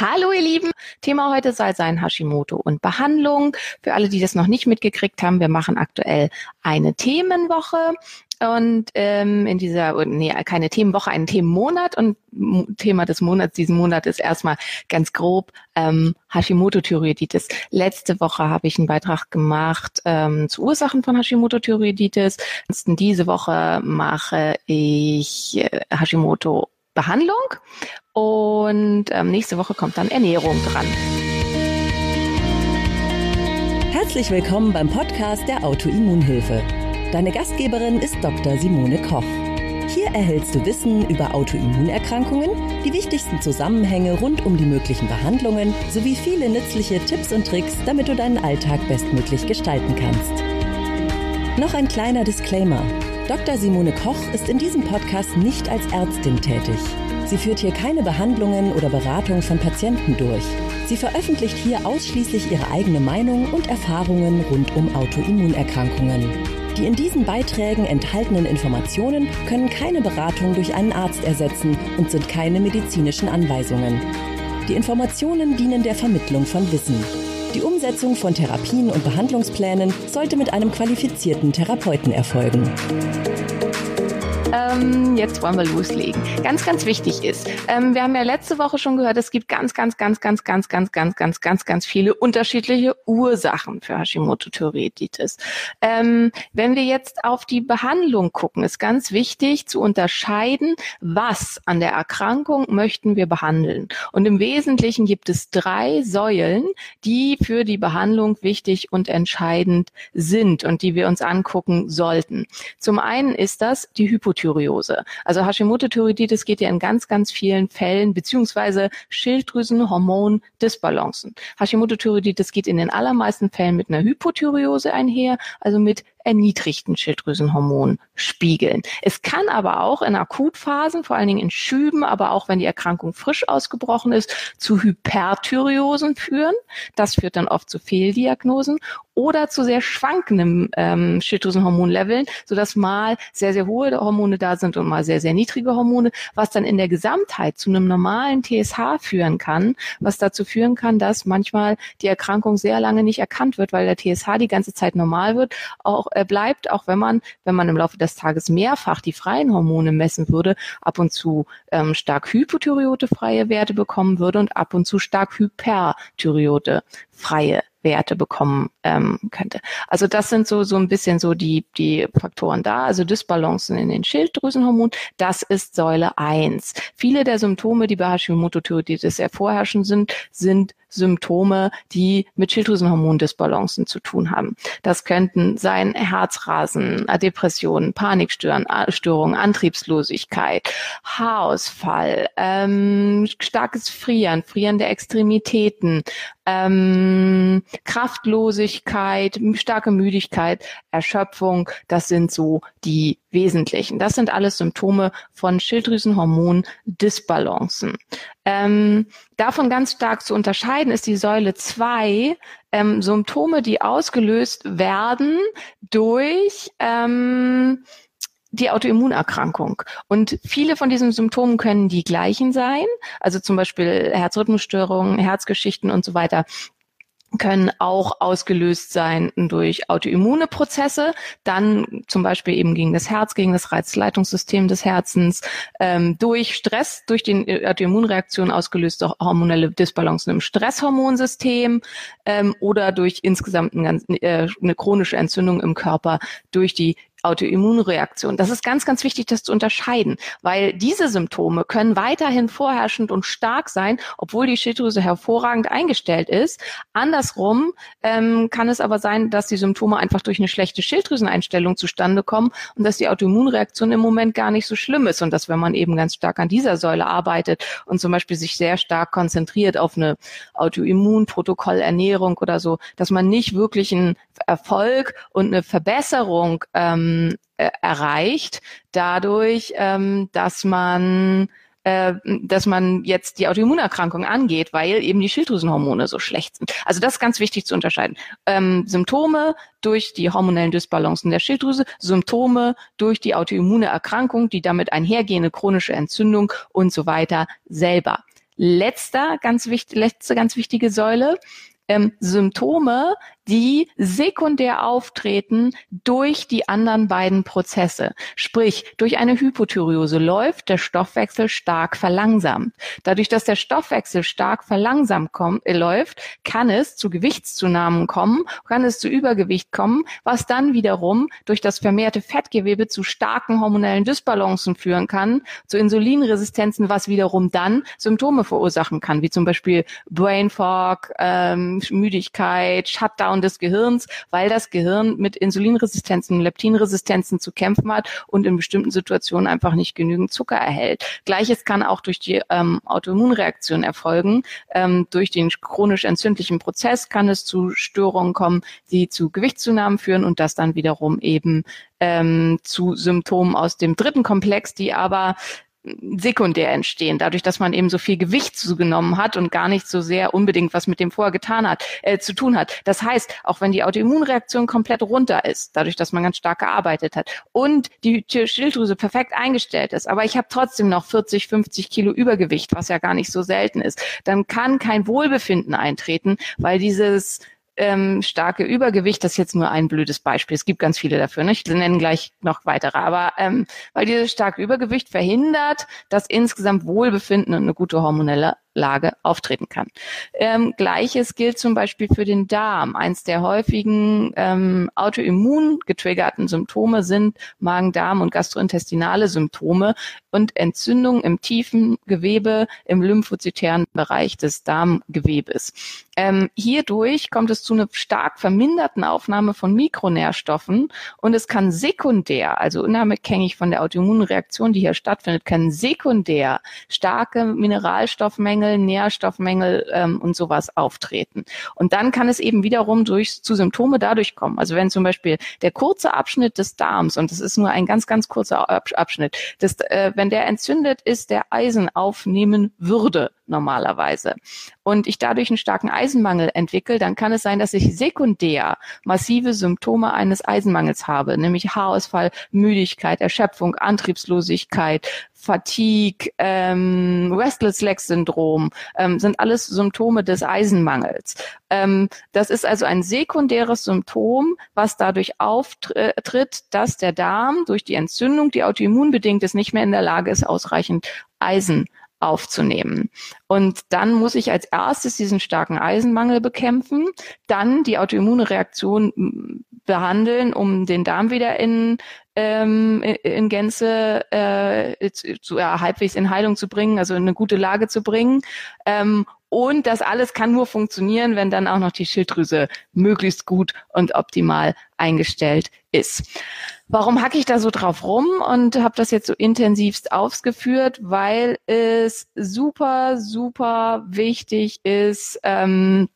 Hallo ihr Lieben, Thema heute soll sein Hashimoto und Behandlung. Für alle, die das noch nicht mitgekriegt haben, wir machen aktuell eine Themenwoche und ähm, in dieser, nee, keine Themenwoche, einen Themenmonat und Thema des Monats diesen Monat ist erstmal ganz grob ähm, Hashimoto-Thyreoiditis. Letzte Woche habe ich einen Beitrag gemacht ähm, zu Ursachen von Hashimoto-Thyreoiditis. Diese Woche mache ich äh, Hashimoto-Behandlung und ähm, nächste Woche kommt dann Ernährung dran. Herzlich willkommen beim Podcast der Autoimmunhilfe. Deine Gastgeberin ist Dr. Simone Koch. Hier erhältst du Wissen über Autoimmunerkrankungen, die wichtigsten Zusammenhänge rund um die möglichen Behandlungen sowie viele nützliche Tipps und Tricks, damit du deinen Alltag bestmöglich gestalten kannst. Noch ein kleiner Disclaimer. Dr. Simone Koch ist in diesem Podcast nicht als Ärztin tätig. Sie führt hier keine Behandlungen oder Beratung von Patienten durch. Sie veröffentlicht hier ausschließlich ihre eigene Meinung und Erfahrungen rund um Autoimmunerkrankungen. Die in diesen Beiträgen enthaltenen Informationen können keine Beratung durch einen Arzt ersetzen und sind keine medizinischen Anweisungen. Die Informationen dienen der Vermittlung von Wissen. Die Umsetzung von Therapien und Behandlungsplänen sollte mit einem qualifizierten Therapeuten erfolgen. Ähm, jetzt wollen wir loslegen. Ganz, ganz wichtig ist, ähm, wir haben ja letzte Woche schon gehört, es gibt ganz, ganz, ganz, ganz, ganz, ganz, ganz, ganz, ganz, ganz viele unterschiedliche Ursachen für Hashimoto-Thyreoiditis. Ähm, wenn wir jetzt auf die Behandlung gucken, ist ganz wichtig zu unterscheiden, was an der Erkrankung möchten wir behandeln. Und im Wesentlichen gibt es drei Säulen, die für die Behandlung wichtig und entscheidend sind und die wir uns angucken sollten. Zum einen ist das die Hypothese Hypothyreose. Also Hashimoto-Thyreoiditis geht ja in ganz, ganz vielen Fällen beziehungsweise Schilddrüsenhormon-Disbalancen. Hashimoto-Thyreoiditis geht in den allermeisten Fällen mit einer Hypothyreose einher, also mit erniedrigten Schilddrüsenhormonspiegeln. Es kann aber auch in Akutphasen, vor allen Dingen in Schüben, aber auch wenn die Erkrankung frisch ausgebrochen ist, zu Hyperthyreosen führen. Das führt dann oft zu Fehldiagnosen oder zu sehr schwankenden ähm, Schilddrüsenhormonleveln, sodass mal sehr, sehr hohe Hormone da sind und mal sehr, sehr niedrige Hormone, was dann in der Gesamtheit zu einem normalen TSH führen kann, was dazu führen kann, dass manchmal die Erkrankung sehr lange nicht erkannt wird, weil der TSH die ganze Zeit normal wird, auch äh, bleibt, auch wenn man, wenn man im Laufe des Tages mehrfach die freien Hormone messen würde, ab und zu ähm, stark hypothyreotefreie Werte bekommen würde und ab und zu stark hyperthyreotefreie Werte bekommen ähm, könnte. Also das sind so so ein bisschen so die die Faktoren da. Also Dysbalancen in den Schilddrüsenhormonen, das ist Säule eins. Viele der Symptome, die bei Hashimoto-Thyreoiditis sehr vorherrschend sind, sind Symptome, die mit Schilddrüsenhormondisbalancen zu tun haben. Das könnten sein Herzrasen, Depressionen, Panikstörungen, Antriebslosigkeit, Haarausfall, ähm, starkes Frieren, Frieren der Extremitäten, ähm, Kraftlosigkeit, starke Müdigkeit, Erschöpfung, das sind so die wesentlichen. Das sind alles Symptome von Schilddrüsenhormon-Disbalancen. Ähm, davon ganz stark zu unterscheiden ist die Säule 2 ähm, Symptome, die ausgelöst werden durch ähm, die Autoimmunerkrankung. Und viele von diesen Symptomen können die gleichen sein, also zum Beispiel Herzrhythmusstörungen, Herzgeschichten und so weiter können auch ausgelöst sein durch autoimmune Prozesse, dann zum Beispiel eben gegen das Herz, gegen das Reizleitungssystem des Herzens, ähm, durch Stress, durch die Autoimmunreaktion ausgelöste hormonelle Disbalancen im Stresshormonsystem ähm, oder durch insgesamt eine, äh, eine chronische Entzündung im Körper durch die Autoimmunreaktion. Das ist ganz, ganz wichtig, das zu unterscheiden, weil diese Symptome können weiterhin vorherrschend und stark sein, obwohl die Schilddrüse hervorragend eingestellt ist. Andersrum ähm, kann es aber sein, dass die Symptome einfach durch eine schlechte Schilddrüseneinstellung zustande kommen und dass die Autoimmunreaktion im Moment gar nicht so schlimm ist und dass wenn man eben ganz stark an dieser Säule arbeitet und zum Beispiel sich sehr stark konzentriert auf eine Autoimmunprotokollernährung oder so, dass man nicht wirklich einen Erfolg und eine Verbesserung ähm, ähm, äh, erreicht, dadurch, ähm, dass man äh, dass man jetzt die Autoimmunerkrankung angeht, weil eben die Schilddrüsenhormone so schlecht sind. Also das ist ganz wichtig zu unterscheiden. Ähm, Symptome durch die hormonellen Dysbalancen der Schilddrüse, Symptome durch die autoimmune Erkrankung, die damit einhergehende chronische Entzündung und so weiter selber. letzter, ganz wichtig, letzte ganz wichtige Säule, ähm, Symptome, die sekundär auftreten durch die anderen beiden Prozesse. Sprich, durch eine Hypothyreose läuft der Stoffwechsel stark verlangsamt. Dadurch, dass der Stoffwechsel stark verlangsamt kommt, äh, läuft, kann es zu Gewichtszunahmen kommen, kann es zu Übergewicht kommen, was dann wiederum durch das vermehrte Fettgewebe zu starken hormonellen Dysbalancen führen kann, zu Insulinresistenzen, was wiederum dann Symptome verursachen kann, wie zum Beispiel Brain Fog, ähm, Müdigkeit, Shutdown des Gehirns, weil das Gehirn mit Insulinresistenzen, Leptinresistenzen zu kämpfen hat und in bestimmten Situationen einfach nicht genügend Zucker erhält. Gleiches kann auch durch die ähm, Autoimmunreaktion erfolgen. Ähm, durch den chronisch entzündlichen Prozess kann es zu Störungen kommen, die zu Gewichtszunahmen führen und das dann wiederum eben ähm, zu Symptomen aus dem dritten Komplex, die aber sekundär entstehen, dadurch, dass man eben so viel Gewicht zugenommen hat und gar nicht so sehr unbedingt was mit dem vorher getan hat, äh, zu tun hat. Das heißt, auch wenn die Autoimmunreaktion komplett runter ist, dadurch, dass man ganz stark gearbeitet hat und die Schilddrüse perfekt eingestellt ist, aber ich habe trotzdem noch 40, 50 Kilo Übergewicht, was ja gar nicht so selten ist, dann kann kein Wohlbefinden eintreten, weil dieses ähm, starke Übergewicht, das ist jetzt nur ein blödes Beispiel. Es gibt ganz viele dafür. Ne? Ich nenne gleich noch weitere. Aber ähm, weil dieses starke Übergewicht verhindert, dass insgesamt Wohlbefinden und eine gute hormonelle Lage auftreten kann. Ähm, Gleiches gilt zum Beispiel für den Darm. Eins der häufigen ähm, autoimmun getriggerten Symptome sind Magen-Darm und gastrointestinale Symptome und Entzündungen im tiefen Gewebe im lymphozytären Bereich des Darmgewebes. Ähm, hierdurch kommt es zu einer stark verminderten Aufnahme von Mikronährstoffen und es kann sekundär, also unabhängig von der Autoimmunreaktion, die hier stattfindet, kann sekundär starke Mineralstoffmengen Nährstoffmängel, Nährstoffmängel ähm, und sowas auftreten. Und dann kann es eben wiederum durch zu Symptome dadurch kommen. Also wenn zum Beispiel der kurze Abschnitt des Darms, und das ist nur ein ganz, ganz kurzer Abschnitt, das, äh, wenn der entzündet ist, der Eisen aufnehmen würde normalerweise und ich dadurch einen starken Eisenmangel entwickle, dann kann es sein, dass ich sekundär massive Symptome eines Eisenmangels habe, nämlich Haarausfall, Müdigkeit, Erschöpfung, Antriebslosigkeit, Fatigue, ähm, Restless Leg Syndrom ähm, sind alles Symptome des Eisenmangels. Ähm, das ist also ein sekundäres Symptom, was dadurch auftritt, dass der Darm durch die Entzündung, die autoimmunbedingt ist, nicht mehr in der Lage ist, ausreichend Eisen aufzunehmen. Und dann muss ich als erstes diesen starken Eisenmangel bekämpfen, dann die autoimmune Reaktion behandeln, um den Darm wieder in, ähm, in Gänze äh, zu, ja, halbwegs in Heilung zu bringen, also in eine gute Lage zu bringen. Ähm, und das alles kann nur funktionieren, wenn dann auch noch die Schilddrüse möglichst gut und optimal eingestellt ist. Warum hacke ich da so drauf rum und habe das jetzt so intensivst ausgeführt? Weil es super, super wichtig ist, ähm,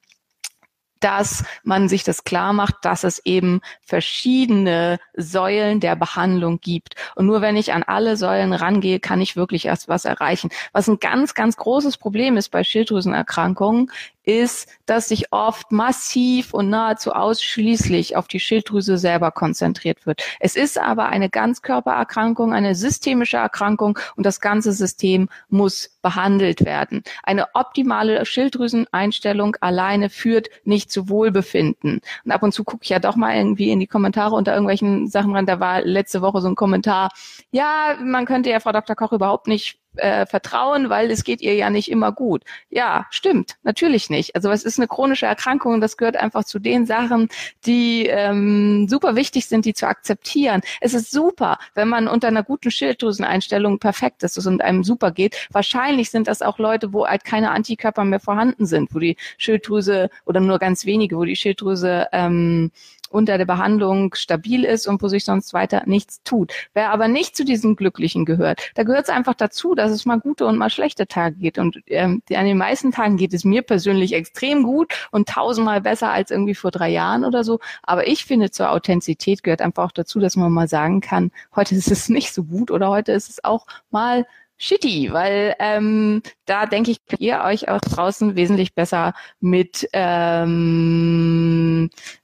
dass man sich das klar macht, dass es eben verschiedene Säulen der Behandlung gibt. Und nur wenn ich an alle Säulen rangehe, kann ich wirklich erst was erreichen. Was ein ganz, ganz großes Problem ist bei Schilddrüsenerkrankungen, ist, dass sich oft massiv und nahezu ausschließlich auf die Schilddrüse selber konzentriert wird. Es ist aber eine Ganzkörpererkrankung, eine systemische Erkrankung und das ganze System muss behandelt werden. Eine optimale Schilddrüseneinstellung alleine führt nicht zu Wohlbefinden. Und ab und zu gucke ich ja doch mal irgendwie in die Kommentare unter irgendwelchen Sachen ran. Da war letzte Woche so ein Kommentar, ja, man könnte ja Frau Dr. Koch überhaupt nicht äh, vertrauen, weil es geht ihr ja nicht immer gut. Ja, stimmt, natürlich nicht. Also es ist eine chronische Erkrankung das gehört einfach zu den Sachen, die ähm, super wichtig sind, die zu akzeptieren. Es ist super, wenn man unter einer guten Schilddrüseneinstellung perfekt ist und einem super geht. Wahrscheinlich sind das auch Leute, wo halt keine Antikörper mehr vorhanden sind, wo die Schilddrüse oder nur ganz wenige, wo die Schilddrüse ähm, unter der Behandlung stabil ist und wo sich sonst weiter nichts tut. Wer aber nicht zu diesen Glücklichen gehört, da gehört es einfach dazu, dass es mal gute und mal schlechte Tage geht. Und ähm, an den meisten Tagen geht es mir persönlich extrem gut und tausendmal besser als irgendwie vor drei Jahren oder so. Aber ich finde, zur Authentizität gehört einfach auch dazu, dass man mal sagen kann, heute ist es nicht so gut oder heute ist es auch mal shitty, weil ähm, da denke ich, könnt ihr euch auch draußen wesentlich besser mit ähm, äh,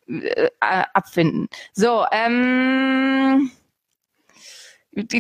abfinden. So, ähm,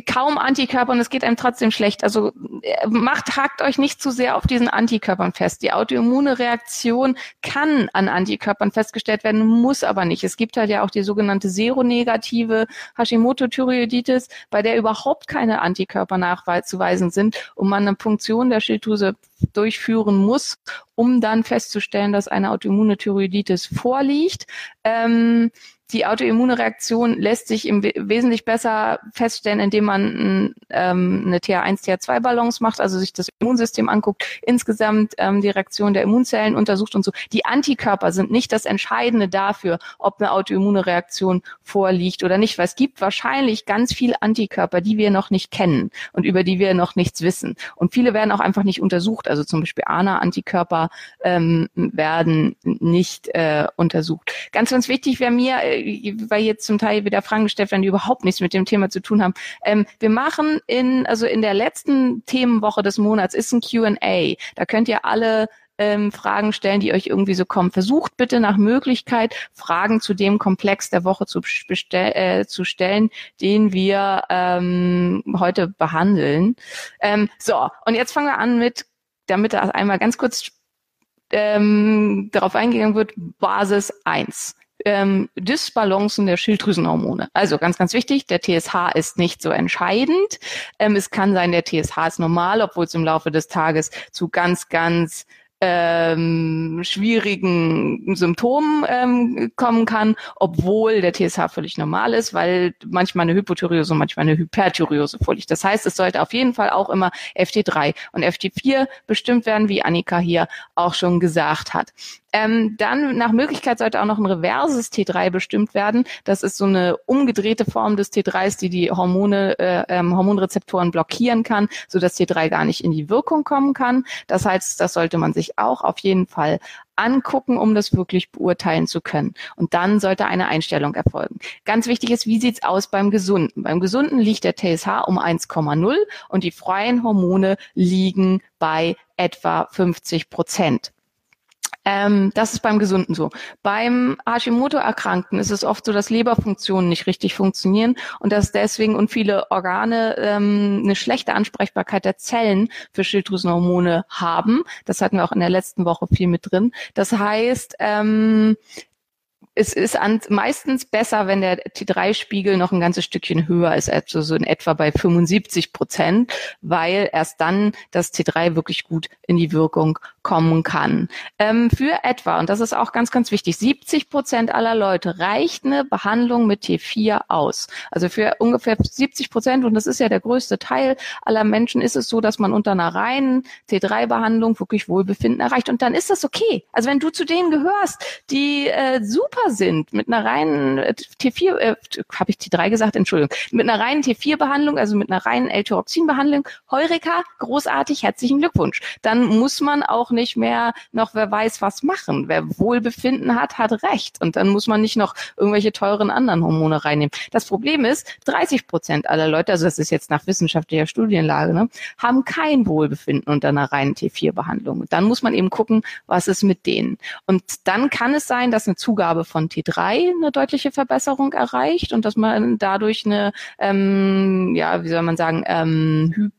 kaum Antikörper und es geht einem trotzdem schlecht. Also äh, macht, hakt euch nicht zu sehr auf diesen Antikörpern fest. Die autoimmune Reaktion kann an Antikörpern festgestellt werden, muss aber nicht. Es gibt halt ja auch die sogenannte seronegative Hashimoto-Thyreoiditis, bei der überhaupt keine Antikörper nachzuweisen sind und man eine Punktion der Schilddrüse durchführen muss, um dann festzustellen, dass eine autoimmune Thyreoiditis vorliegt. Ähm, die Autoimmunreaktion lässt sich im wesentlich besser feststellen, indem man ähm, eine TH1, TH2-Balance macht, also sich das Immunsystem anguckt, insgesamt ähm, die Reaktion der Immunzellen untersucht und so. Die Antikörper sind nicht das Entscheidende dafür, ob eine autoimmune Reaktion vorliegt oder nicht, weil es gibt wahrscheinlich ganz viele Antikörper, die wir noch nicht kennen und über die wir noch nichts wissen. Und viele werden auch einfach nicht untersucht, also zum Beispiel ANA-Antikörper ähm, werden nicht äh, untersucht. Ganz, ganz wichtig wäre mir, äh, weil jetzt zum Teil wieder Fragen gestellt werden, die überhaupt nichts mit dem Thema zu tun haben. Ähm, wir machen in, also in der letzten Themenwoche des Monats ist ein Q&A. Da könnt ihr alle ähm, Fragen stellen, die euch irgendwie so kommen. Versucht bitte nach Möglichkeit, Fragen zu dem Komplex der Woche zu, äh, zu stellen, den wir ähm, heute behandeln. Ähm, so, und jetzt fangen wir an mit, damit das einmal ganz kurz ähm, darauf eingegangen wird, Basis 1 ähm, Dysbalancen der Schilddrüsenhormone. Also ganz, ganz wichtig, der TSH ist nicht so entscheidend. Ähm, es kann sein, der TSH ist normal, obwohl es im Laufe des Tages zu ganz, ganz ähm, schwierigen Symptomen ähm, kommen kann, obwohl der TSH völlig normal ist, weil manchmal eine Hypothyreose manchmal eine Hyperthyreose vorliegt. Das heißt, es sollte auf jeden Fall auch immer FT3 und FT4 bestimmt werden, wie Annika hier auch schon gesagt hat. Ähm, dann nach Möglichkeit sollte auch noch ein reverses T3 bestimmt werden. Das ist so eine umgedrehte Form des T3s, die die Hormone, äh, ähm, Hormonrezeptoren blockieren kann, so dass T3 gar nicht in die Wirkung kommen kann. Das heißt, das sollte man sich auch auf jeden Fall angucken, um das wirklich beurteilen zu können. Und dann sollte eine Einstellung erfolgen. Ganz wichtig ist, wie sieht's aus beim Gesunden? Beim Gesunden liegt der TSH um 1,0 und die freien Hormone liegen bei etwa 50 Prozent. Ähm, das ist beim Gesunden so. Beim Hashimoto-Erkrankten ist es oft so, dass Leberfunktionen nicht richtig funktionieren und dass deswegen und viele Organe ähm, eine schlechte Ansprechbarkeit der Zellen für Schilddrüsenhormone haben. Das hatten wir auch in der letzten Woche viel mit drin. Das heißt, ähm, es ist an, meistens besser, wenn der T3-Spiegel noch ein ganzes Stückchen höher ist, also so in etwa bei 75 Prozent, weil erst dann das T3 wirklich gut in die Wirkung kommen kann. Ähm, für etwa, und das ist auch ganz, ganz wichtig, 70 Prozent aller Leute reicht eine Behandlung mit T4 aus. Also für ungefähr 70 Prozent, und das ist ja der größte Teil aller Menschen, ist es so, dass man unter einer reinen T3-Behandlung wirklich Wohlbefinden erreicht. Und dann ist das okay. Also wenn du zu denen gehörst, die äh, super sind, mit einer reinen äh, T4, äh, habe ich T3 gesagt, Entschuldigung, mit einer reinen T4-Behandlung, also mit einer reinen L-Tyroxin-Behandlung, Heureka, großartig, herzlichen Glückwunsch. Dann muss man auch auch nicht mehr noch wer weiß was machen. Wer Wohlbefinden hat, hat Recht. Und dann muss man nicht noch irgendwelche teuren anderen Hormone reinnehmen. Das Problem ist, 30 Prozent aller Leute, also das ist jetzt nach wissenschaftlicher Studienlage, ne, haben kein Wohlbefinden unter einer reinen T4-Behandlung. Dann muss man eben gucken, was ist mit denen. Und dann kann es sein, dass eine Zugabe von T3 eine deutliche Verbesserung erreicht und dass man dadurch eine, ähm, ja, wie soll man sagen, ähm,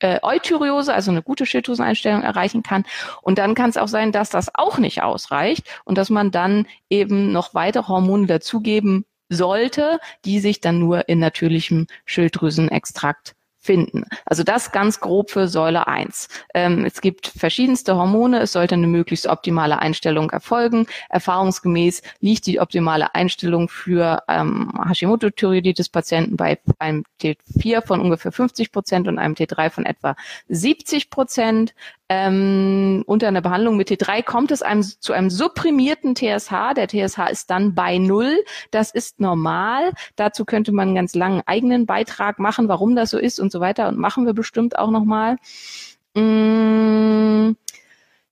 äh, Eutyreose, also eine gute Schilddrüseneinstellung erreichen kann. Und dann kann es auch sein, dass das auch nicht ausreicht und dass man dann eben noch weitere Hormone dazugeben sollte, die sich dann nur in natürlichem Schilddrüsenextrakt finden. Also das ganz grob für Säule 1. Ähm, es gibt verschiedenste Hormone, es sollte eine möglichst optimale Einstellung erfolgen. Erfahrungsgemäß liegt die optimale Einstellung für ähm, Hashimoto-Thyreoiditis-Patienten bei einem T4 von ungefähr 50 Prozent und einem T3 von etwa 70 Prozent ähm, unter einer Behandlung mit T3 kommt es einem, zu einem supprimierten TSH. Der TSH ist dann bei Null. Das ist normal. Dazu könnte man einen ganz langen eigenen Beitrag machen, warum das so ist und so weiter. Und machen wir bestimmt auch nochmal. Mmh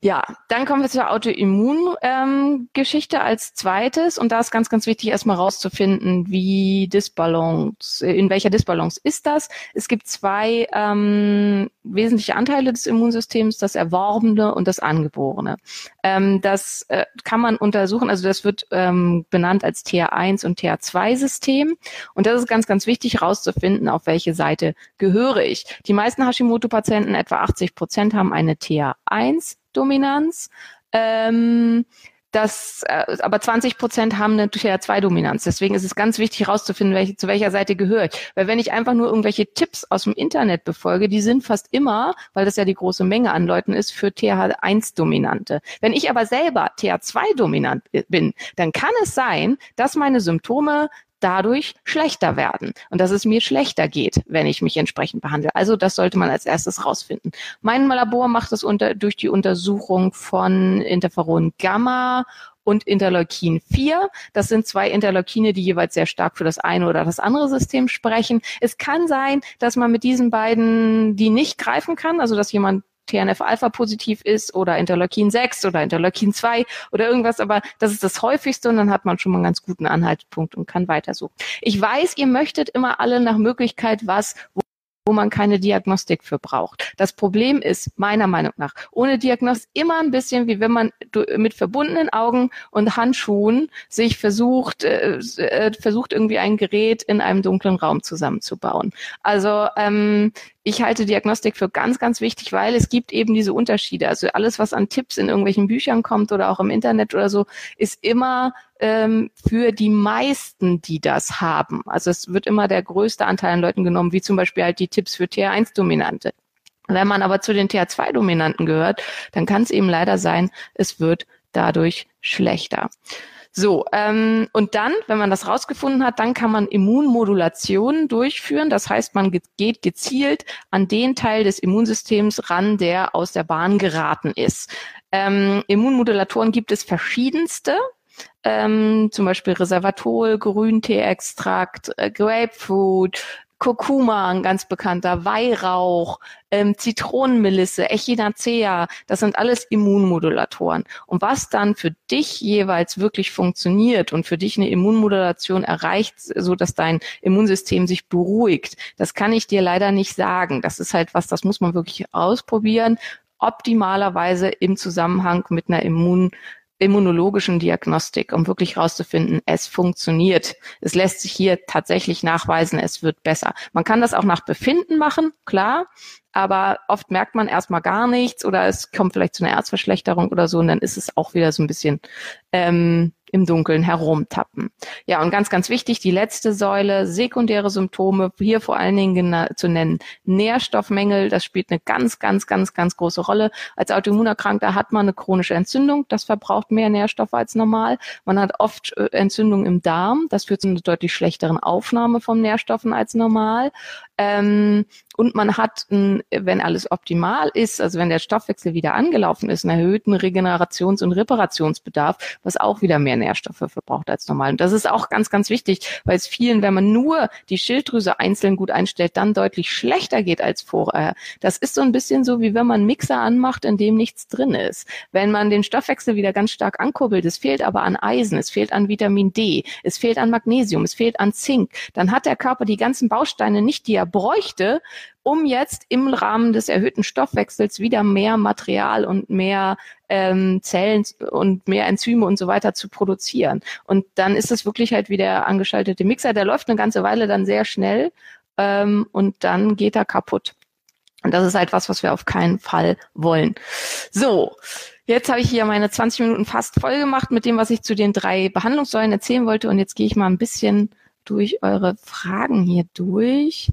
Ja, dann kommen wir zur Autoimmun-Geschichte ähm, als zweites. Und da ist ganz, ganz wichtig, erstmal rauszufinden, wie Disbalance, in welcher Disbalance ist das. Es gibt zwei ähm, wesentliche Anteile des Immunsystems, das Erworbene und das Angeborene. Ähm, das äh, kann man untersuchen, also das wird ähm, benannt als TH1 und TH2-System. Und das ist ganz, ganz wichtig, rauszufinden, auf welche Seite gehöre ich. Die meisten Hashimoto-Patienten, etwa 80 Prozent, haben eine TH1 Dominanz. Ähm, das, äh, aber 20 Prozent haben eine TH2-Dominanz. Deswegen ist es ganz wichtig herauszufinden, welche, zu welcher Seite gehört. Weil wenn ich einfach nur irgendwelche Tipps aus dem Internet befolge, die sind fast immer, weil das ja die große Menge an Leuten ist, für TH1-Dominante. Wenn ich aber selber TH2-dominant bin, dann kann es sein, dass meine Symptome dadurch schlechter werden und dass es mir schlechter geht, wenn ich mich entsprechend behandle. Also das sollte man als erstes rausfinden. Mein Labor macht das unter, durch die Untersuchung von Interferon Gamma und Interleukin 4. Das sind zwei Interleukine, die jeweils sehr stark für das eine oder das andere System sprechen. Es kann sein, dass man mit diesen beiden die nicht greifen kann, also dass jemand TNF-Alpha positiv ist oder Interleukin 6 oder Interleukin 2 oder irgendwas, aber das ist das häufigste und dann hat man schon mal einen ganz guten Anhaltspunkt und kann weitersuchen. Ich weiß, ihr möchtet immer alle nach Möglichkeit was, wo man keine Diagnostik für braucht. Das Problem ist, meiner Meinung nach, ohne Diagnostik immer ein bisschen, wie wenn man mit verbundenen Augen und Handschuhen sich versucht, äh, äh, versucht irgendwie ein Gerät in einem dunklen Raum zusammenzubauen. Also ähm, ich halte Diagnostik für ganz, ganz wichtig, weil es gibt eben diese Unterschiede. Also alles, was an Tipps in irgendwelchen Büchern kommt oder auch im Internet oder so, ist immer ähm, für die meisten, die das haben. Also es wird immer der größte Anteil an Leuten genommen, wie zum Beispiel halt die Tipps für TH1-Dominante. Wenn man aber zu den TH2-Dominanten gehört, dann kann es eben leider sein, es wird dadurch schlechter. So, ähm, und dann, wenn man das rausgefunden hat, dann kann man Immunmodulationen durchführen. Das heißt, man geht gezielt an den Teil des Immunsystems ran, der aus der Bahn geraten ist. Ähm, Immunmodulatoren gibt es verschiedenste. Ähm, zum Beispiel Reservatol, Grünteeextrakt, äh, Grapefruit, Kurkuma, ein ganz bekannter, Weihrauch, ähm, Zitronenmelisse, Echinacea, das sind alles Immunmodulatoren. Und was dann für dich jeweils wirklich funktioniert und für dich eine Immunmodulation erreicht, so dass dein Immunsystem sich beruhigt, das kann ich dir leider nicht sagen. Das ist halt was, das muss man wirklich ausprobieren optimalerweise im Zusammenhang mit einer Immun immunologischen Diagnostik, um wirklich herauszufinden, es funktioniert. Es lässt sich hier tatsächlich nachweisen, es wird besser. Man kann das auch nach Befinden machen, klar, aber oft merkt man erstmal gar nichts oder es kommt vielleicht zu einer Erzverschlechterung oder so und dann ist es auch wieder so ein bisschen ähm, im Dunkeln herumtappen. Ja, und ganz, ganz wichtig, die letzte Säule, sekundäre Symptome, hier vor allen Dingen zu nennen, Nährstoffmängel, das spielt eine ganz, ganz, ganz, ganz große Rolle. Als Autoimmunerkrankter hat man eine chronische Entzündung, das verbraucht mehr Nährstoffe als normal. Man hat oft äh, Entzündung im Darm, das führt zu einer deutlich schlechteren Aufnahme von Nährstoffen als normal. Ähm, und man hat, wenn alles optimal ist, also wenn der Stoffwechsel wieder angelaufen ist, einen erhöhten Regenerations- und Reparationsbedarf, was auch wieder mehr Nährstoffe verbraucht als normal. Und das ist auch ganz, ganz wichtig, weil es vielen, wenn man nur die Schilddrüse einzeln gut einstellt, dann deutlich schlechter geht als vorher. Das ist so ein bisschen so, wie wenn man einen Mixer anmacht, in dem nichts drin ist. Wenn man den Stoffwechsel wieder ganz stark ankurbelt, es fehlt aber an Eisen, es fehlt an Vitamin D, es fehlt an Magnesium, es fehlt an Zink, dann hat der Körper die ganzen Bausteine nicht, die er bräuchte, um jetzt im Rahmen des erhöhten Stoffwechsels wieder mehr Material und mehr ähm, Zellen und mehr Enzyme und so weiter zu produzieren. Und dann ist es wirklich halt wie der angeschaltete Mixer, der läuft eine ganze Weile dann sehr schnell ähm, und dann geht er kaputt. Und das ist halt was, was wir auf keinen Fall wollen. So. Jetzt habe ich hier meine 20 Minuten fast voll gemacht mit dem, was ich zu den drei Behandlungssäulen erzählen wollte. Und jetzt gehe ich mal ein bisschen durch eure Fragen hier durch.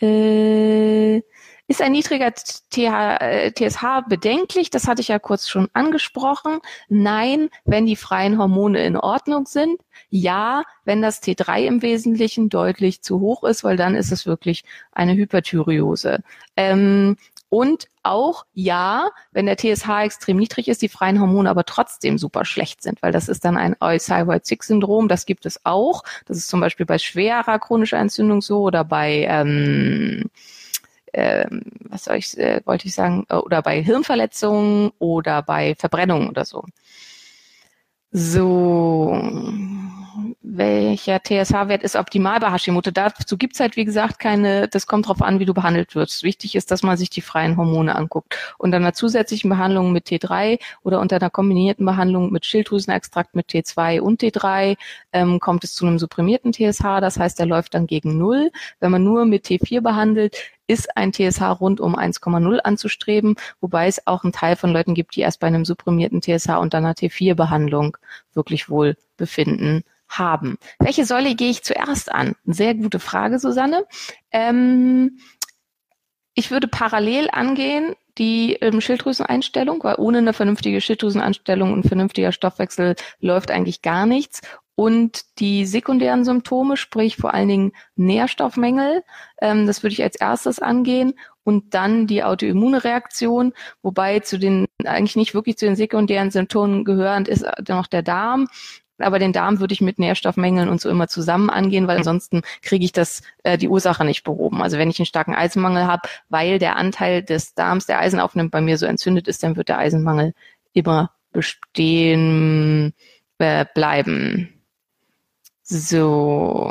Äh, ist ein niedriger TH, äh, TSH bedenklich? Das hatte ich ja kurz schon angesprochen. Nein, wenn die freien Hormone in Ordnung sind. Ja, wenn das T3 im Wesentlichen deutlich zu hoch ist, weil dann ist es wirklich eine Hyperthyreose. Ähm, und auch ja, wenn der TSH extrem niedrig ist, die freien Hormone aber trotzdem super schlecht sind, weil das ist dann ein Thyroid-6-Syndrom, das gibt es auch. Das ist zum Beispiel bei schwerer chronischer Entzündung so oder bei ähm, äh, was soll ich, äh, wollte ich sagen, äh, oder bei Hirnverletzungen oder bei Verbrennungen oder so. So, welcher TSH-Wert ist optimal bei Hashimoto? Dazu gibt's halt, wie gesagt, keine, das kommt drauf an, wie du behandelt wirst. Wichtig ist, dass man sich die freien Hormone anguckt. Unter einer zusätzlichen Behandlung mit T3 oder unter einer kombinierten Behandlung mit Schilddrüsenextrakt mit T2 und T3 ähm, kommt es zu einem supprimierten TSH. Das heißt, der läuft dann gegen Null. Wenn man nur mit T4 behandelt, ist ein TSH rund um 1,0 anzustreben, wobei es auch einen Teil von Leuten gibt, die erst bei einem supprimierten TSH und einer T4-Behandlung wirklich wohl befinden haben. Welche Säule gehe ich zuerst an? Sehr gute Frage, Susanne. Ähm, ich würde parallel angehen die ähm, Schilddrüseneinstellung, weil ohne eine vernünftige Schilddrüseneinstellung und vernünftiger Stoffwechsel läuft eigentlich gar nichts. Und die sekundären Symptome, sprich vor allen Dingen Nährstoffmängel, ähm, das würde ich als erstes angehen. Und dann die Autoimmunreaktion, wobei zu den, eigentlich nicht wirklich zu den sekundären Symptomen gehörend ist noch der Darm. Aber den Darm würde ich mit Nährstoffmängeln und so immer zusammen angehen, weil ansonsten kriege ich das äh, die Ursache nicht behoben. Also wenn ich einen starken Eisenmangel habe, weil der Anteil des Darms, der Eisen aufnimmt, bei mir so entzündet ist, dann wird der Eisenmangel immer bestehen äh, bleiben. So.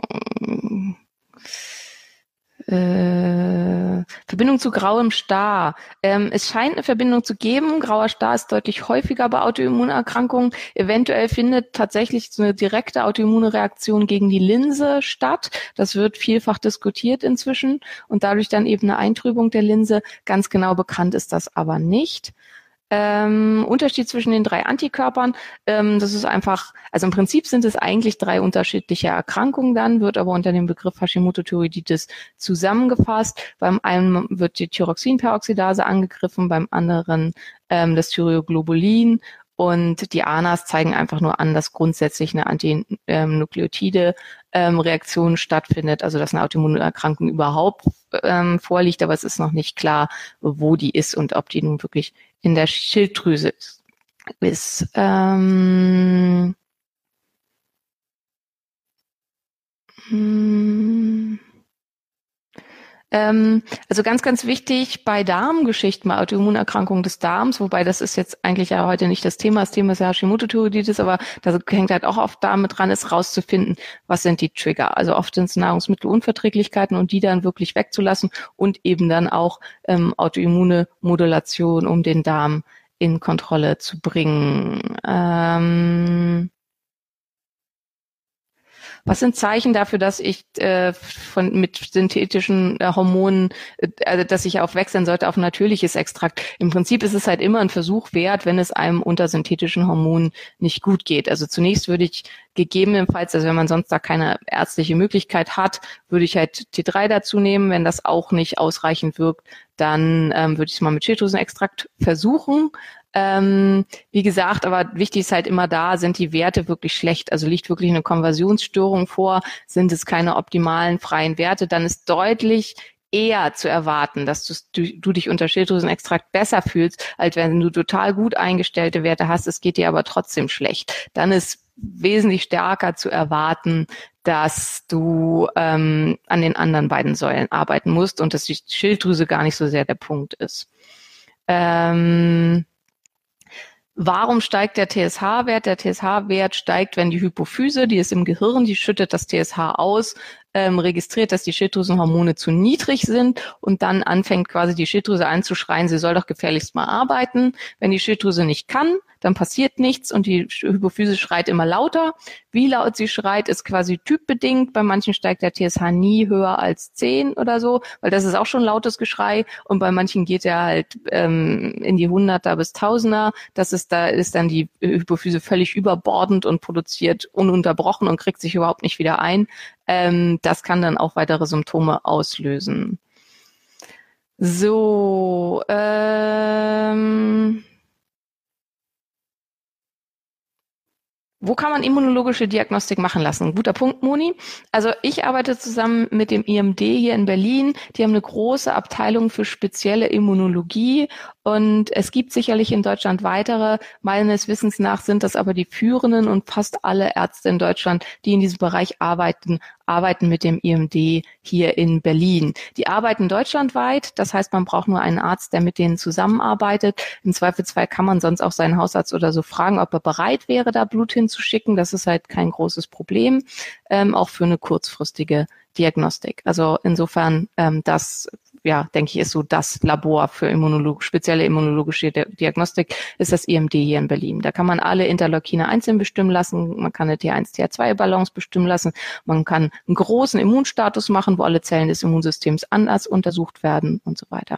Äh, Verbindung zu grauem Star. Ähm, es scheint eine Verbindung zu geben. Grauer Star ist deutlich häufiger bei Autoimmunerkrankungen. Eventuell findet tatsächlich so eine direkte Autoimmunreaktion gegen die Linse statt. Das wird vielfach diskutiert inzwischen und dadurch dann eben eine Eintrübung der Linse. Ganz genau bekannt ist das aber nicht. Ähm, Unterschied zwischen den drei Antikörpern, ähm, das ist einfach, also im Prinzip sind es eigentlich drei unterschiedliche Erkrankungen dann, wird aber unter dem Begriff Hashimoto-Thyreoiditis zusammengefasst. Beim einen wird die Thyroxinperoxidase angegriffen, beim anderen ähm, das Thyroglobulin und die ANAs zeigen einfach nur an, dass grundsätzlich eine Antinukleotide-Reaktion ähm, stattfindet, also dass eine Autoimmunerkrankung überhaupt ähm, vorliegt, aber es ist noch nicht klar, wo die ist und ob die nun wirklich in der Schilddrüse ist. Ähm, hm, ähm, also ganz, ganz wichtig bei Darmgeschichten, bei Autoimmunerkrankungen des Darms, wobei das ist jetzt eigentlich ja heute nicht das Thema. Das Thema ist ja Hashimoto-Thyreoiditis, aber da hängt halt auch oft damit dran, ist rauszufinden, was sind die Trigger. Also oft sind es Nahrungsmittelunverträglichkeiten und die dann wirklich wegzulassen und eben dann auch ähm, autoimmune Modulation, um den Darm in Kontrolle zu bringen. Ähm, was sind Zeichen dafür, dass ich äh, von mit synthetischen äh, Hormonen, äh, also dass ich auf wechseln sollte auf natürliches Extrakt? Im Prinzip ist es halt immer ein Versuch wert, wenn es einem unter synthetischen Hormonen nicht gut geht. Also zunächst würde ich gegebenenfalls, also wenn man sonst da keine ärztliche Möglichkeit hat, würde ich halt T3 dazu nehmen. Wenn das auch nicht ausreichend wirkt, dann ähm, würde ich es mal mit Schilddrüsenextrakt versuchen. Ähm, wie gesagt, aber wichtig ist halt immer da, sind die Werte wirklich schlecht, also liegt wirklich eine Konversionsstörung vor, sind es keine optimalen freien Werte, dann ist deutlich eher zu erwarten, dass du, du dich unter Schilddrüsenextrakt besser fühlst, als wenn du total gut eingestellte Werte hast, es geht dir aber trotzdem schlecht. Dann ist wesentlich stärker zu erwarten, dass du ähm, an den anderen beiden Säulen arbeiten musst und dass die Schilddrüse gar nicht so sehr der Punkt ist. Ähm, Warum steigt der TSH-Wert? Der TSH-Wert steigt, wenn die Hypophyse, die ist im Gehirn, die schüttet das TSH aus, ähm, registriert, dass die Schilddrüsenhormone zu niedrig sind und dann anfängt quasi die Schilddrüse anzuschreien, sie soll doch gefährlichst mal arbeiten. Wenn die Schilddrüse nicht kann, dann passiert nichts und die Hypophyse schreit immer lauter. Wie laut sie schreit, ist quasi typbedingt. Bei manchen steigt der TSH nie höher als 10 oder so, weil das ist auch schon lautes Geschrei und bei manchen geht er halt ähm, in die Hunderter bis Tausender. Das ist, da ist dann die Hypophyse völlig überbordend und produziert ununterbrochen und kriegt sich überhaupt nicht wieder ein. Ähm, das kann dann auch weitere Symptome auslösen. So, ähm, wo kann man immunologische Diagnostik machen lassen? Guter Punkt, Moni. Also ich arbeite zusammen mit dem IMD hier in Berlin. Die haben eine große Abteilung für spezielle Immunologie und es gibt sicherlich in Deutschland weitere. Meines Wissens nach sind das aber die führenden und fast alle Ärzte in Deutschland, die in diesem Bereich arbeiten, arbeiten mit dem IMD hier in Berlin. Die arbeiten deutschlandweit. Das heißt, man braucht nur einen Arzt, der mit denen zusammenarbeitet. Im Zweifelsfall kann man sonst auch seinen Hausarzt oder so fragen, ob er bereit wäre, da Blut hinzuschicken. Das ist halt kein großes Problem, ähm, auch für eine kurzfristige Diagnostik. Also insofern, ähm, das ja, denke ich, ist so das Labor für Immunolog spezielle immunologische Diagnostik, ist das IMD hier in Berlin. Da kann man alle Interleukine einzeln bestimmen lassen, man kann eine T1, T2-Balance bestimmen lassen, man kann einen großen Immunstatus machen, wo alle Zellen des Immunsystems anders untersucht werden und so weiter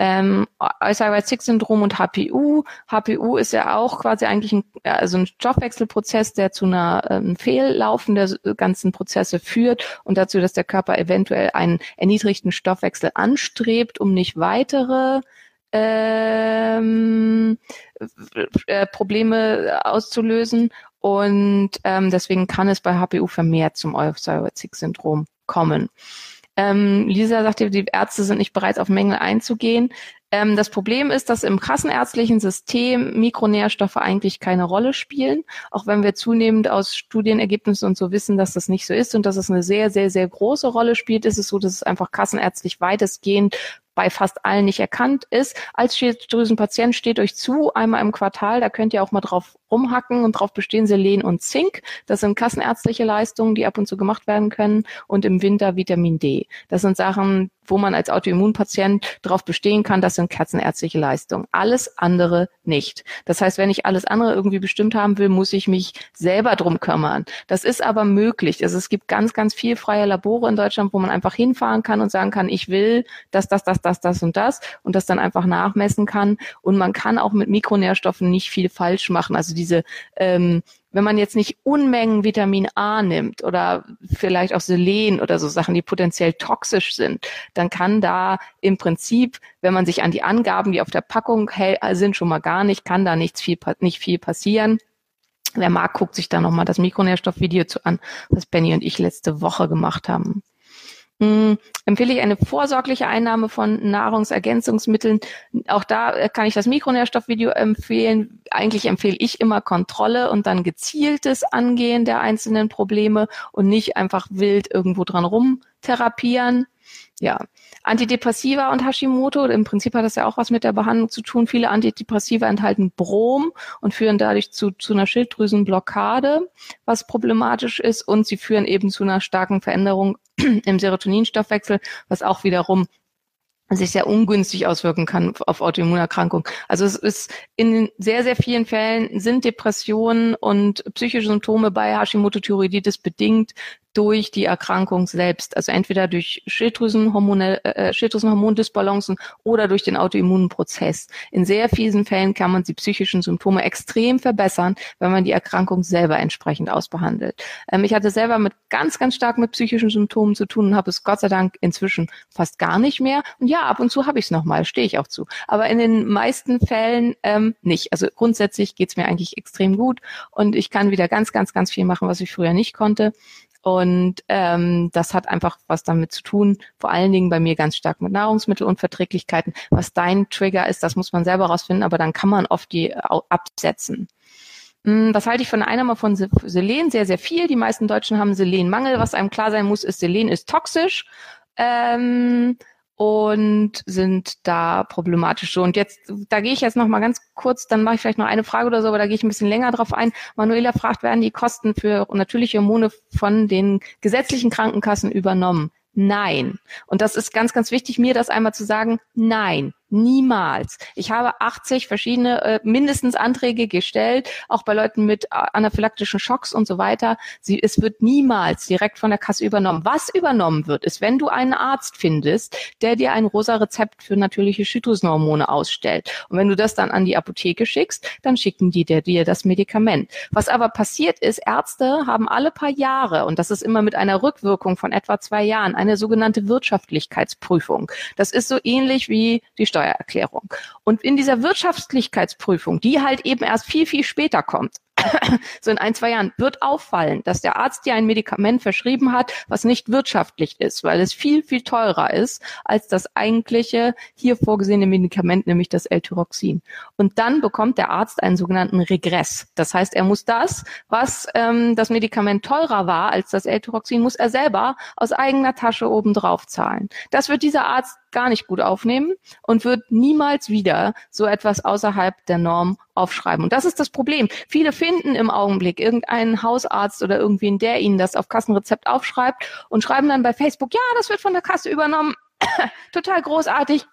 ähm, Alzheimer-Syndrom und HPU. HPU ist ja auch quasi eigentlich ein, also ein Stoffwechselprozess, der zu einer ähm, Fehllaufen der ganzen Prozesse führt und dazu, dass der Körper eventuell einen erniedrigten Stoffwechsel anstrebt, um nicht weitere ähm, äh, Probleme auszulösen. Und ähm, deswegen kann es bei HPU vermehrt zum Alzheimer-Syndrom kommen. Ähm, Lisa sagte, die Ärzte sind nicht bereit, auf Mängel einzugehen. Ähm, das Problem ist, dass im kassenärztlichen System Mikronährstoffe eigentlich keine Rolle spielen, auch wenn wir zunehmend aus Studienergebnissen und so wissen, dass das nicht so ist und dass es eine sehr, sehr, sehr große Rolle spielt, ist es so, dass es einfach kassenärztlich weitestgehend bei fast allen nicht erkannt ist. Als Schilddrüsenpatient steht euch zu, einmal im Quartal, da könnt ihr auch mal drauf rumhacken und drauf bestehen Selen und Zink. Das sind kassenärztliche Leistungen, die ab und zu gemacht werden können. Und im Winter Vitamin D. Das sind Sachen, wo man als Autoimmunpatient darauf bestehen kann, das sind kassenärztliche Leistungen. Alles andere nicht. Das heißt, wenn ich alles andere irgendwie bestimmt haben will, muss ich mich selber drum kümmern. Das ist aber möglich. Also es gibt ganz, ganz viel freie Labore in Deutschland, wo man einfach hinfahren kann und sagen kann, ich will das, das, das, das, das und das und das dann einfach nachmessen kann. Und man kann auch mit Mikronährstoffen nicht viel falsch machen. Also diese ähm, wenn man jetzt nicht Unmengen Vitamin A nimmt oder vielleicht auch Selen oder so Sachen, die potenziell toxisch sind, dann kann da im Prinzip, wenn man sich an die Angaben, die auf der Packung sind, schon mal gar nicht, kann da nichts viel, nicht viel passieren. Wer mag, guckt sich da nochmal das Mikronährstoffvideo zu an, was Benny und ich letzte Woche gemacht haben. Hm, empfehle ich eine vorsorgliche Einnahme von Nahrungsergänzungsmitteln. Auch da äh, kann ich das Mikronährstoffvideo empfehlen. Eigentlich empfehle ich immer Kontrolle und dann gezieltes Angehen der einzelnen Probleme und nicht einfach wild irgendwo dran rumtherapieren. Ja, Antidepressiva und Hashimoto, im Prinzip hat das ja auch was mit der Behandlung zu tun. Viele Antidepressiva enthalten Brom und führen dadurch zu, zu einer Schilddrüsenblockade, was problematisch ist. Und sie führen eben zu einer starken Veränderung im Serotoninstoffwechsel, was auch wiederum sich sehr ungünstig auswirken kann auf Autoimmunerkrankungen. Also es ist in sehr, sehr vielen Fällen sind Depressionen und psychische Symptome bei Hashimoto-Thyreoiditis bedingt durch die Erkrankung selbst, also entweder durch Schilddrüsenhormone, äh, äh, Schilddrüsenhormondisbalancen oder durch den Autoimmunprozess. In sehr vielen Fällen kann man die psychischen Symptome extrem verbessern, wenn man die Erkrankung selber entsprechend ausbehandelt. Ähm, ich hatte selber mit ganz, ganz stark mit psychischen Symptomen zu tun und habe es Gott sei Dank inzwischen fast gar nicht mehr. Und ja, ab und zu habe ich es nochmal, stehe ich auch zu. Aber in den meisten Fällen ähm, nicht. Also grundsätzlich geht's mir eigentlich extrem gut und ich kann wieder ganz, ganz, ganz viel machen, was ich früher nicht konnte. Und ähm, das hat einfach was damit zu tun, vor allen Dingen bei mir ganz stark mit Nahrungsmittelunverträglichkeiten. Was dein Trigger ist, das muss man selber rausfinden, aber dann kann man oft die absetzen. Hm, was halte ich von einer Einnahme von Selen? Sehr, sehr viel. Die meisten Deutschen haben Selenmangel. Was einem klar sein muss, ist, Selen ist toxisch. Ähm, und sind da problematisch. Und jetzt, da gehe ich jetzt noch mal ganz kurz, dann mache ich vielleicht noch eine Frage oder so, aber da gehe ich ein bisschen länger drauf ein. Manuela fragt, werden die Kosten für natürliche Hormone von den gesetzlichen Krankenkassen übernommen? Nein. Und das ist ganz, ganz wichtig, mir das einmal zu sagen. Nein. Niemals. Ich habe 80 verschiedene äh, mindestens Anträge gestellt, auch bei Leuten mit äh, anaphylaktischen Schocks und so weiter. Sie, es wird niemals direkt von der Kasse übernommen. Was übernommen wird, ist, wenn du einen Arzt findest, der dir ein rosa Rezept für natürliche Schilddrüsenhormone ausstellt. Und wenn du das dann an die Apotheke schickst, dann schicken die dir, dir das Medikament. Was aber passiert ist, Ärzte haben alle paar Jahre, und das ist immer mit einer Rückwirkung von etwa zwei Jahren, eine sogenannte Wirtschaftlichkeitsprüfung. Das ist so ähnlich wie die Steuererklärung. Und in dieser Wirtschaftlichkeitsprüfung, die halt eben erst viel, viel später kommt, so in ein, zwei Jahren wird auffallen, dass der Arzt dir ein Medikament verschrieben hat, was nicht wirtschaftlich ist, weil es viel, viel teurer ist als das eigentliche hier vorgesehene Medikament, nämlich das L-Tyroxin. Und dann bekommt der Arzt einen sogenannten Regress. Das heißt, er muss das, was ähm, das Medikament teurer war als das L-Tyroxin, muss er selber aus eigener Tasche obendrauf zahlen. Das wird dieser Arzt gar nicht gut aufnehmen und wird niemals wieder so etwas außerhalb der Norm aufschreiben. Und das ist das Problem. Viele finden im Augenblick irgendeinen Hausarzt oder irgendwen, der ihnen das auf Kassenrezept aufschreibt und schreiben dann bei Facebook, ja, das wird von der Kasse übernommen. Total großartig.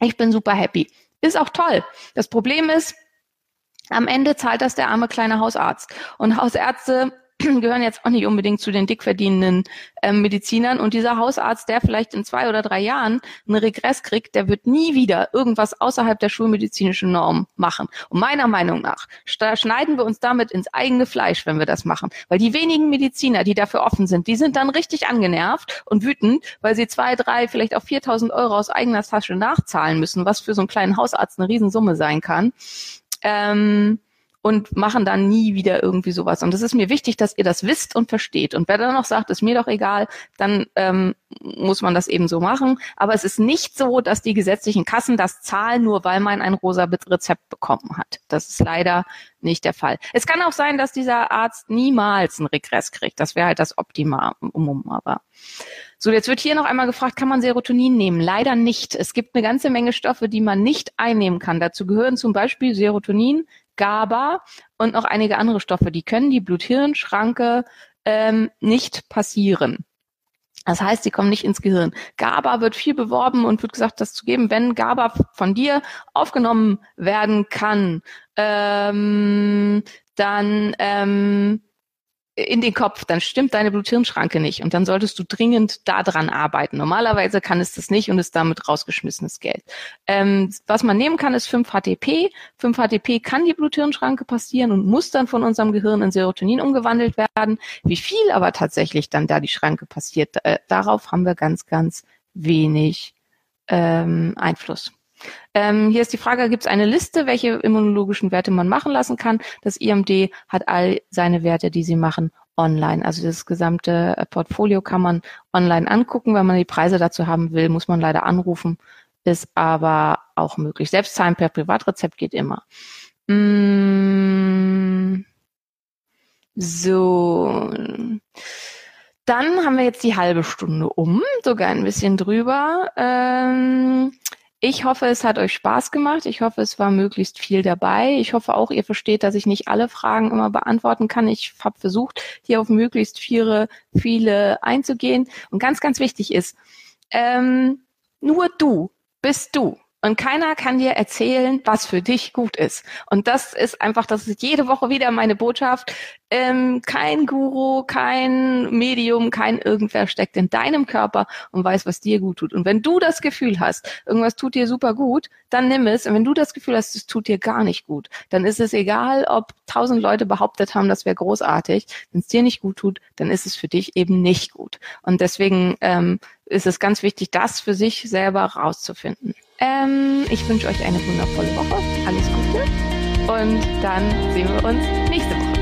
Ich bin super happy. Ist auch toll. Das Problem ist, am Ende zahlt das der arme kleine Hausarzt. Und Hausärzte gehören jetzt auch nicht unbedingt zu den dick verdienenden ähm, Medizinern. Und dieser Hausarzt, der vielleicht in zwei oder drei Jahren einen Regress kriegt, der wird nie wieder irgendwas außerhalb der schulmedizinischen Norm machen. Und meiner Meinung nach schneiden wir uns damit ins eigene Fleisch, wenn wir das machen. Weil die wenigen Mediziner, die dafür offen sind, die sind dann richtig angenervt und wütend, weil sie zwei, drei, vielleicht auch 4.000 Euro aus eigener Tasche nachzahlen müssen, was für so einen kleinen Hausarzt eine Riesensumme sein kann. Ähm, und machen dann nie wieder irgendwie sowas. Und es ist mir wichtig, dass ihr das wisst und versteht. Und wer dann noch sagt, ist mir doch egal, dann ähm, muss man das eben so machen. Aber es ist nicht so, dass die gesetzlichen Kassen das zahlen, nur weil man ein rosa Rezept bekommen hat. Das ist leider nicht der Fall. Es kann auch sein, dass dieser Arzt niemals einen Regress kriegt. Das wäre halt das Optimum, aber so, jetzt wird hier noch einmal gefragt, kann man Serotonin nehmen? Leider nicht. Es gibt eine ganze Menge Stoffe, die man nicht einnehmen kann. Dazu gehören zum Beispiel Serotonin, GABA und noch einige andere Stoffe. Die können die Blut-Hirn-Schranke ähm, nicht passieren. Das heißt, sie kommen nicht ins Gehirn. GABA wird viel beworben und wird gesagt, das zu geben, wenn GABA von dir aufgenommen werden kann, ähm, dann ähm, in den Kopf, dann stimmt deine Blut-Hirn-Schranke nicht und dann solltest du dringend daran arbeiten. Normalerweise kann es das nicht und ist damit rausgeschmissenes Geld. Ähm, was man nehmen kann, ist 5-HTP. 5-HTP kann die Blut-Hirn-Schranke passieren und muss dann von unserem Gehirn in Serotonin umgewandelt werden. Wie viel aber tatsächlich dann da die Schranke passiert, äh, darauf haben wir ganz, ganz wenig ähm, Einfluss. Ähm, hier ist die Frage, gibt es eine Liste, welche immunologischen Werte man machen lassen kann? Das IMD hat all seine Werte, die sie machen, online. Also das gesamte äh, Portfolio kann man online angucken. Wenn man die Preise dazu haben will, muss man leider anrufen. Ist aber auch möglich. Selbst zahlen per Privatrezept geht immer. Mm, so. Dann haben wir jetzt die halbe Stunde um, sogar ein bisschen drüber. Ähm, ich hoffe, es hat euch Spaß gemacht. Ich hoffe, es war möglichst viel dabei. Ich hoffe auch, ihr versteht, dass ich nicht alle Fragen immer beantworten kann. Ich habe versucht, hier auf möglichst viele, viele einzugehen. Und ganz, ganz wichtig ist, ähm, nur du bist du. Und keiner kann dir erzählen, was für dich gut ist. Und das ist einfach, das ist jede Woche wieder meine Botschaft. Ähm, kein Guru, kein Medium, kein irgendwer steckt in deinem Körper und weiß, was dir gut tut. Und wenn du das Gefühl hast, irgendwas tut dir super gut, dann nimm es. Und wenn du das Gefühl hast, es tut dir gar nicht gut, dann ist es egal, ob tausend Leute behauptet haben, das wäre großartig. Wenn es dir nicht gut tut, dann ist es für dich eben nicht gut. Und deswegen ähm, ist es ganz wichtig, das für sich selber rauszufinden. Ähm, ich wünsche euch eine wundervolle Woche. Alles Gute. Und dann sehen wir uns nächste Woche.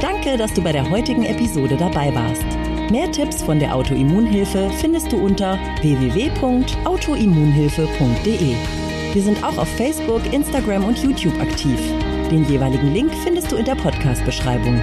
Danke, dass du bei der heutigen Episode dabei warst. Mehr Tipps von der Autoimmunhilfe findest du unter www.autoimmunhilfe.de. Wir sind auch auf Facebook, Instagram und YouTube aktiv. Den jeweiligen Link findest du in der Podcast-Beschreibung.